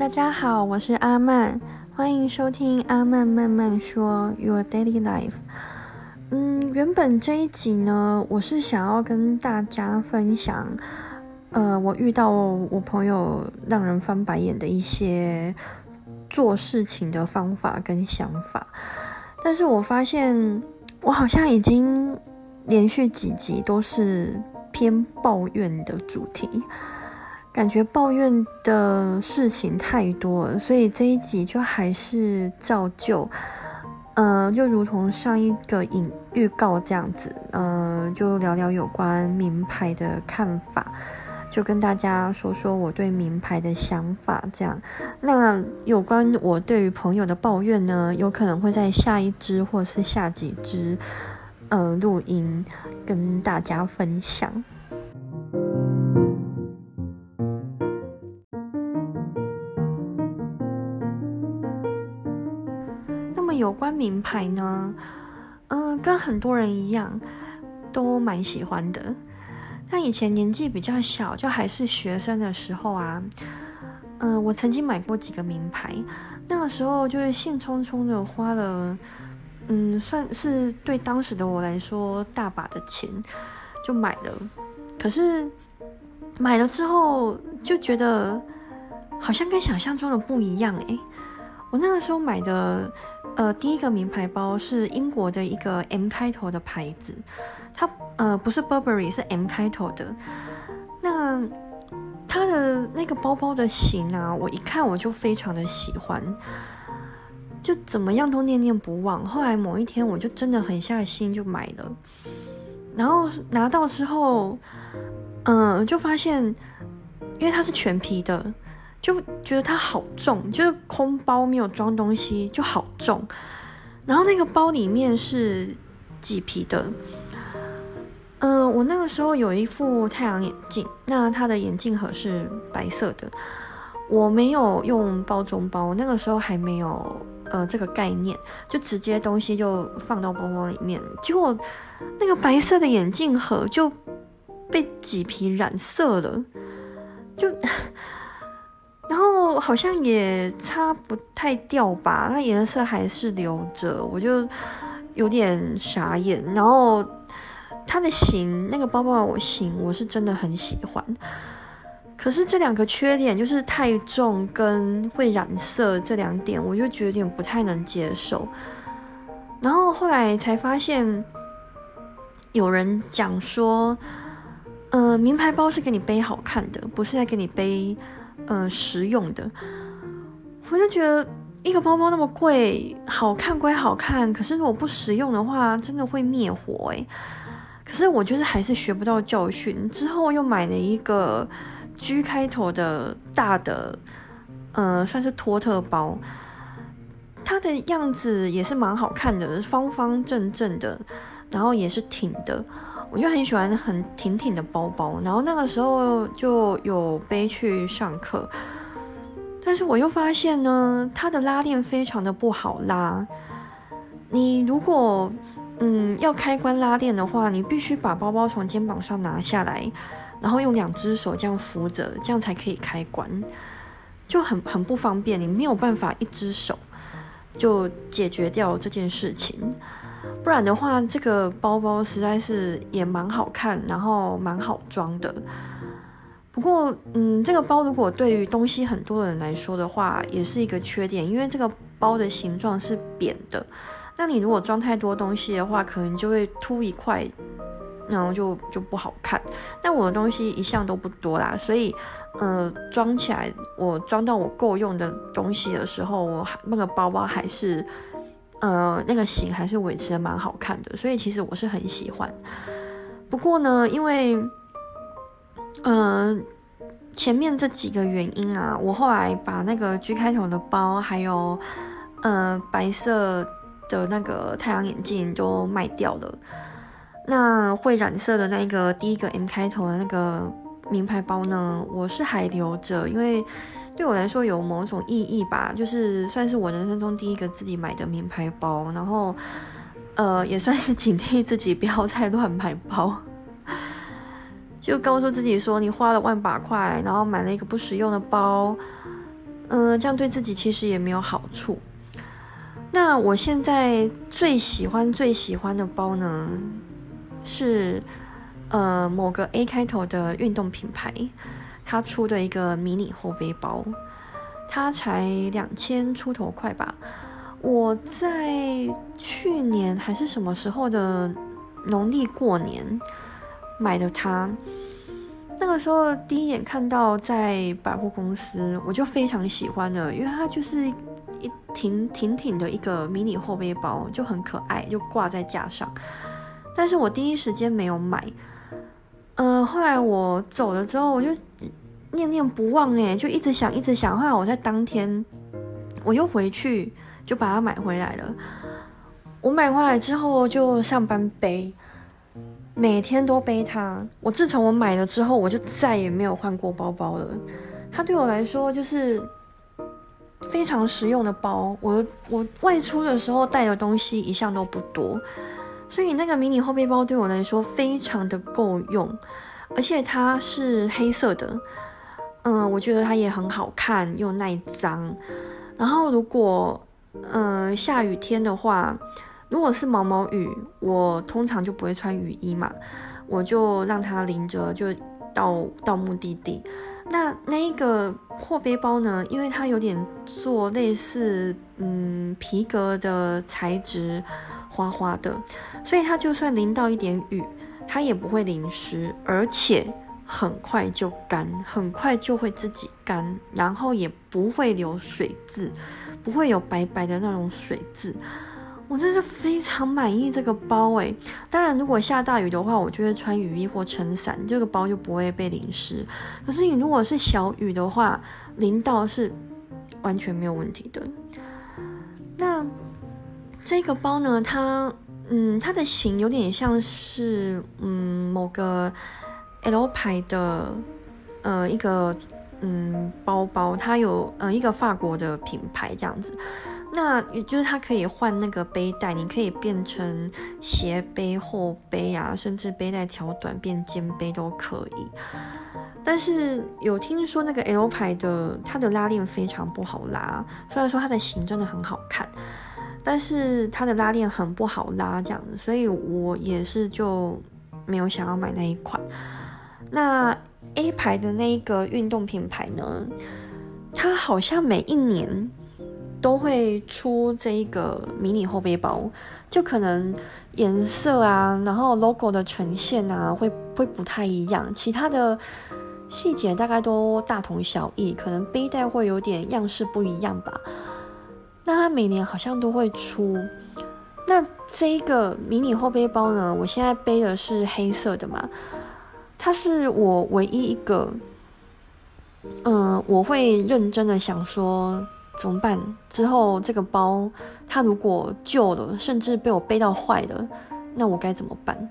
大家好，我是阿曼，欢迎收听阿曼慢慢说 Your Daily Life。嗯，原本这一集呢，我是想要跟大家分享，呃，我遇到我朋友让人翻白眼的一些做事情的方法跟想法，但是我发现我好像已经连续几集都是偏抱怨的主题。感觉抱怨的事情太多了，所以这一集就还是照旧，呃，就如同上一个影预告这样子，呃，就聊聊有关名牌的看法，就跟大家说说我对名牌的想法。这样，那有关我对于朋友的抱怨呢，有可能会在下一支或是下几支，呃，录音跟大家分享。名牌呢，嗯，跟很多人一样，都蛮喜欢的。但以前年纪比较小，就还是学生的时候啊，嗯，我曾经买过几个名牌，那个时候就是兴冲冲的花了，嗯，算是对当时的我来说大把的钱就买了。可是买了之后就觉得好像跟想象中的不一样诶。我那个时候买的，呃，第一个名牌包是英国的一个 M 开头的牌子，它呃不是 Burberry，是 M 开头的。那它的那个包包的型啊，我一看我就非常的喜欢，就怎么样都念念不忘。后来某一天我就真的狠下心就买了，然后拿到之后，嗯，就发现，因为它是全皮的。就觉得它好重，就是空包没有装东西就好重。然后那个包里面是麂皮的。嗯，我那个时候有一副太阳眼镜，那它的眼镜盒是白色的。我没有用包中包，那个时候还没有呃这个概念，就直接东西就放到包包里面。结果那个白色的眼镜盒就被麂皮染色了，就。然后好像也擦不太掉吧，那颜色还是留着，我就有点傻眼。然后它的型，那个包包我型，我是真的很喜欢。可是这两个缺点，就是太重跟会染色这两点，我就觉得有点不太能接受。然后后来才发现，有人讲说，呃，名牌包是给你背好看的，不是在给你背。呃，实用的，我就觉得一个包包那么贵，好看归好看，可是如果不实用的话，真的会灭火哎。可是我就是还是学不到教训，之后又买了一个 G 开头的大的，呃，算是托特包，它的样子也是蛮好看的，方方正正的，然后也是挺的。我就很喜欢很挺挺的包包，然后那个时候就有背去上课，但是我又发现呢，它的拉链非常的不好拉。你如果嗯要开关拉链的话，你必须把包包从肩膀上拿下来，然后用两只手这样扶着，这样才可以开关，就很很不方便，你没有办法一只手就解决掉这件事情。不然的话，这个包包实在是也蛮好看，然后蛮好装的。不过，嗯，这个包如果对于东西很多的人来说的话，也是一个缺点，因为这个包的形状是扁的。那你如果装太多东西的话，可能就会凸一块，然后就就不好看。但我的东西一向都不多啦，所以，呃，装起来我装到我够用的东西的时候，我那个包包还是。呃，那个型还是维持的蛮好看的，所以其实我是很喜欢。不过呢，因为，呃，前面这几个原因啊，我后来把那个 G 开头的包，还有呃白色的那个太阳眼镜都卖掉了。那会染色的那个第一个 M 开头的那个名牌包呢，我是还留着，因为。对我来说有某种意义吧，就是算是我人生中第一个自己买的名牌包，然后，呃，也算是警惕自己不要再乱买包，就告诉自己说，你花了万把块，然后买了一个不实用的包，嗯，这样对自己其实也没有好处。那我现在最喜欢最喜欢的包呢，是呃某个 A 开头的运动品牌，他出的一个迷你后背包，它才两千出头块吧。我在去年还是什么时候的农历过年买的它，那个时候第一眼看到在百货公司，我就非常喜欢的，因为它就是。一挺挺挺的一个迷你后背包就很可爱，就挂在架上。但是我第一时间没有买，嗯，后来我走了之后，我就念念不忘哎，就一直想一直想。后来我在当天我又回去就把它买回来了。我买回来之后就上班背，每天都背它。我自从我买了之后，我就再也没有换过包包了。它对我来说就是。非常实用的包，我我外出的时候带的东西一向都不多，所以那个迷你后背包对我来说非常的够用，而且它是黑色的，嗯，我觉得它也很好看又耐脏。然后如果嗯下雨天的话，如果是毛毛雨，我通常就不会穿雨衣嘛，我就让它淋着就到到目的地。那那一个货背包呢？因为它有点做类似嗯皮革的材质，花花的，所以它就算淋到一点雨，它也不会淋湿，而且很快就干，很快就会自己干，然后也不会留水渍，不会有白白的那种水渍。我真是非常满意这个包诶，当然，如果下大雨的话，我就会穿雨衣或撑伞，这个包就不会被淋湿。可是你如果是小雨的话，淋到是完全没有问题的。那这个包呢，它嗯，它的型有点像是嗯某个 L 牌的呃一个嗯包包，它有呃一个法国的品牌这样子。那也就是它可以换那个背带，你可以变成斜背、后背啊，甚至背带调短变肩背都可以。但是有听说那个 L 牌的，它的拉链非常不好拉。虽然说它的型真的很好看，但是它的拉链很不好拉，这样子，所以我也是就没有想要买那一款。那 A 牌的那一个运动品牌呢，它好像每一年。都会出这一个迷你后背包，就可能颜色啊，然后 logo 的呈现啊，会会不太一样，其他的细节大概都大同小异，可能背带会有点样式不一样吧。那它每年好像都会出。那这一个迷你后背包呢，我现在背的是黑色的嘛，它是我唯一一个，嗯，我会认真的想说。怎么办？之后这个包它如果旧了，甚至被我背到坏了，那我该怎么办？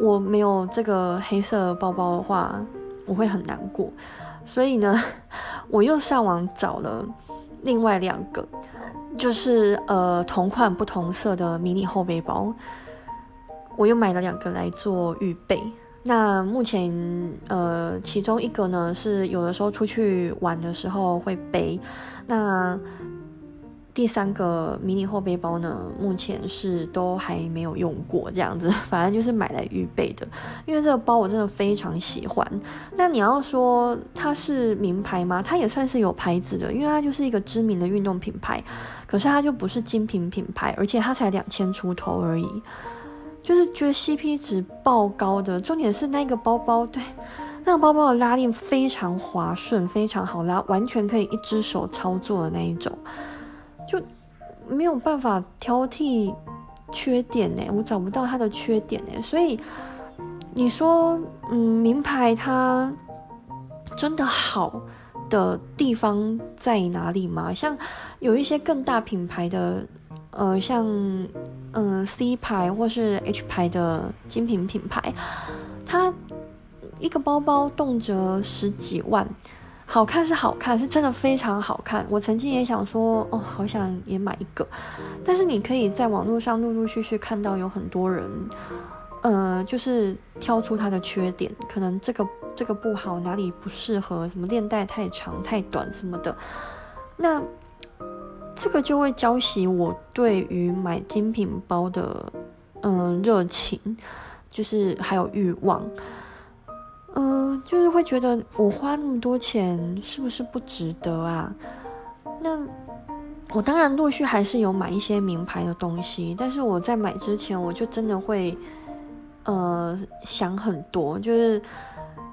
我没有这个黑色包包的话，我会很难过。所以呢，我又上网找了另外两个，就是呃同款不同色的迷你后背包，我又买了两个来做预备。那目前，呃，其中一个呢是有的时候出去玩的时候会背，那第三个迷你后背包呢，目前是都还没有用过，这样子，反正就是买来预备的。因为这个包我真的非常喜欢。那你要说它是名牌吗？它也算是有牌子的，因为它就是一个知名的运动品牌，可是它就不是精品品牌，而且它才两千出头而已。就是觉得 CP 值爆高的，重点是那个包包，对，那个包包的拉链非常滑顺，非常好拉，完全可以一只手操作的那一种，就没有办法挑剔缺点呢，我找不到它的缺点呢，所以你说，嗯，名牌它真的好的地方在哪里吗？像有一些更大品牌的。呃，像嗯 C 牌或是 H 牌的精品品牌，它一个包包动辄十几万，好看是好看，是真的非常好看。我曾经也想说，哦，好想也买一个。但是你可以在网络上陆陆续续看到有很多人，呃，就是挑出它的缺点，可能这个这个不好，哪里不适合，什么链带太长太短什么的。那这个就会浇熄我对于买精品包的嗯热情，就是还有欲望。嗯，就是会觉得我花那么多钱是不是不值得啊？那我当然陆续还是有买一些名牌的东西，但是我在买之前我就真的会呃想很多，就是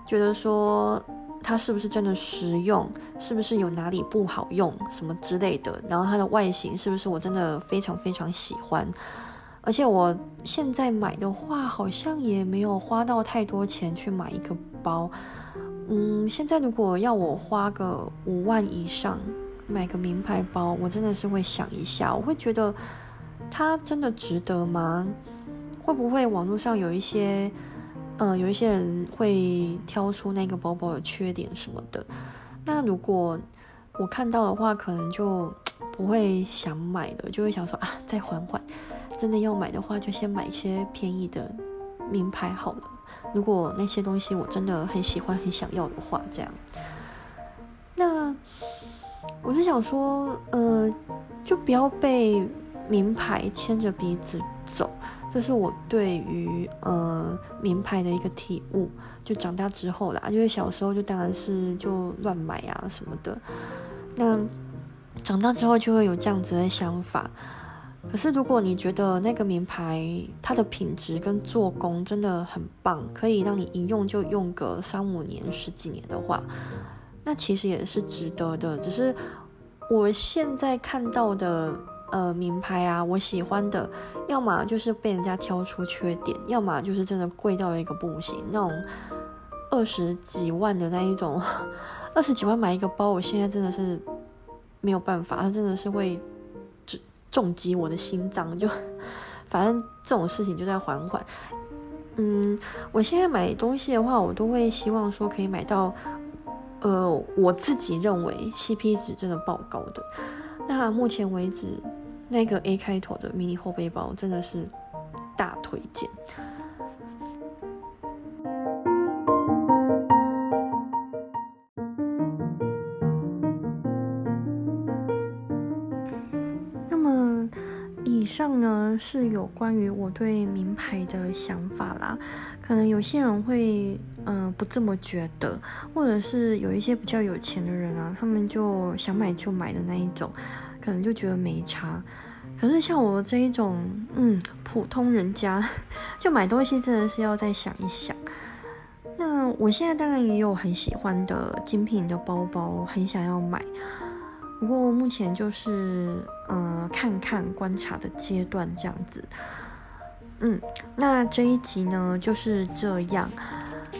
觉得说它是不是真的实用，是不是有哪里不好用什么之类的，然后它的外形是不是我真的非常非常喜欢。而且我现在买的话，好像也没有花到太多钱去买一个包。嗯，现在如果要我花个五万以上买个名牌包，我真的是会想一下，我会觉得它真的值得吗？会不会网络上有一些，呃，有一些人会挑出那个包包的缺点什么的？那如果我看到的话，可能就 不会想买了，就会想说啊，再缓缓。真的要买的话，就先买一些便宜的名牌好了。如果那些东西我真的很喜欢、很想要的话，这样。那我是想说，呃，就不要被名牌牵着鼻子走。这是我对于呃名牌的一个体悟。就长大之后啦，因为小时候就当然是就乱买啊什么的。那长大之后就会有这样子的想法。可是，如果你觉得那个名牌它的品质跟做工真的很棒，可以让你一用就用个三五年、十几年的话，那其实也是值得的。只是我现在看到的呃名牌啊，我喜欢的，要么就是被人家挑出缺点，要么就是真的贵到一个不行，那种二十几万的那一种，二十几万买一个包，我现在真的是没有办法，它真的是会。重击我的心脏，就 反正这种事情就在缓缓。嗯，我现在买东西的话，我都会希望说可以买到，呃，我自己认为 CP 值真的爆高的。那目前为止，那个 A 开头的迷你后背包真的是大推荐。是有关于我对名牌的想法啦，可能有些人会嗯不这么觉得，或者是有一些比较有钱的人啊，他们就想买就买的那一种，可能就觉得没差。可是像我这一种嗯普通人家，就买东西真的是要再想一想。那我现在当然也有很喜欢的精品的包包，很想要买。不过目前就是，嗯看看观察的阶段这样子。嗯，那这一集呢就是这样。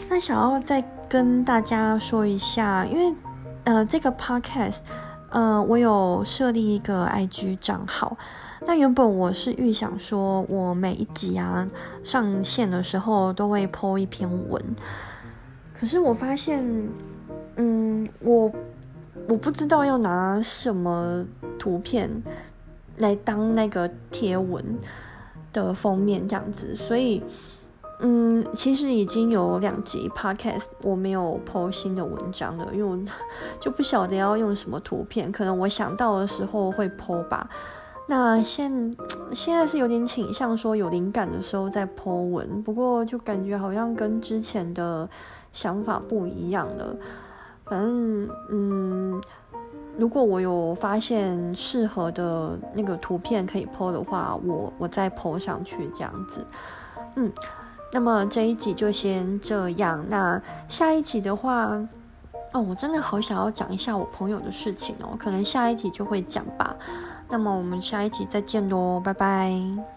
那想要再跟大家说一下，因为呃这个 podcast，呃我有设立一个 IG 账号。那原本我是预想说，我每一集啊上线的时候都会 po 一篇文。可是我发现，嗯，我。我不知道要拿什么图片来当那个贴文的封面这样子，所以，嗯，其实已经有两集 podcast 我没有剖新的文章了，因为我 就不晓得要用什么图片，可能我想到的时候会剖吧。那现现在是有点倾向说有灵感的时候再剖文，不过就感觉好像跟之前的想法不一样了。反正，嗯，如果我有发现适合的那个图片可以 PO 的话，我我再 PO 上去这样子。嗯，那么这一集就先这样。那下一集的话，哦，我真的好想要讲一下我朋友的事情哦，可能下一集就会讲吧。那么我们下一集再见喽，拜拜。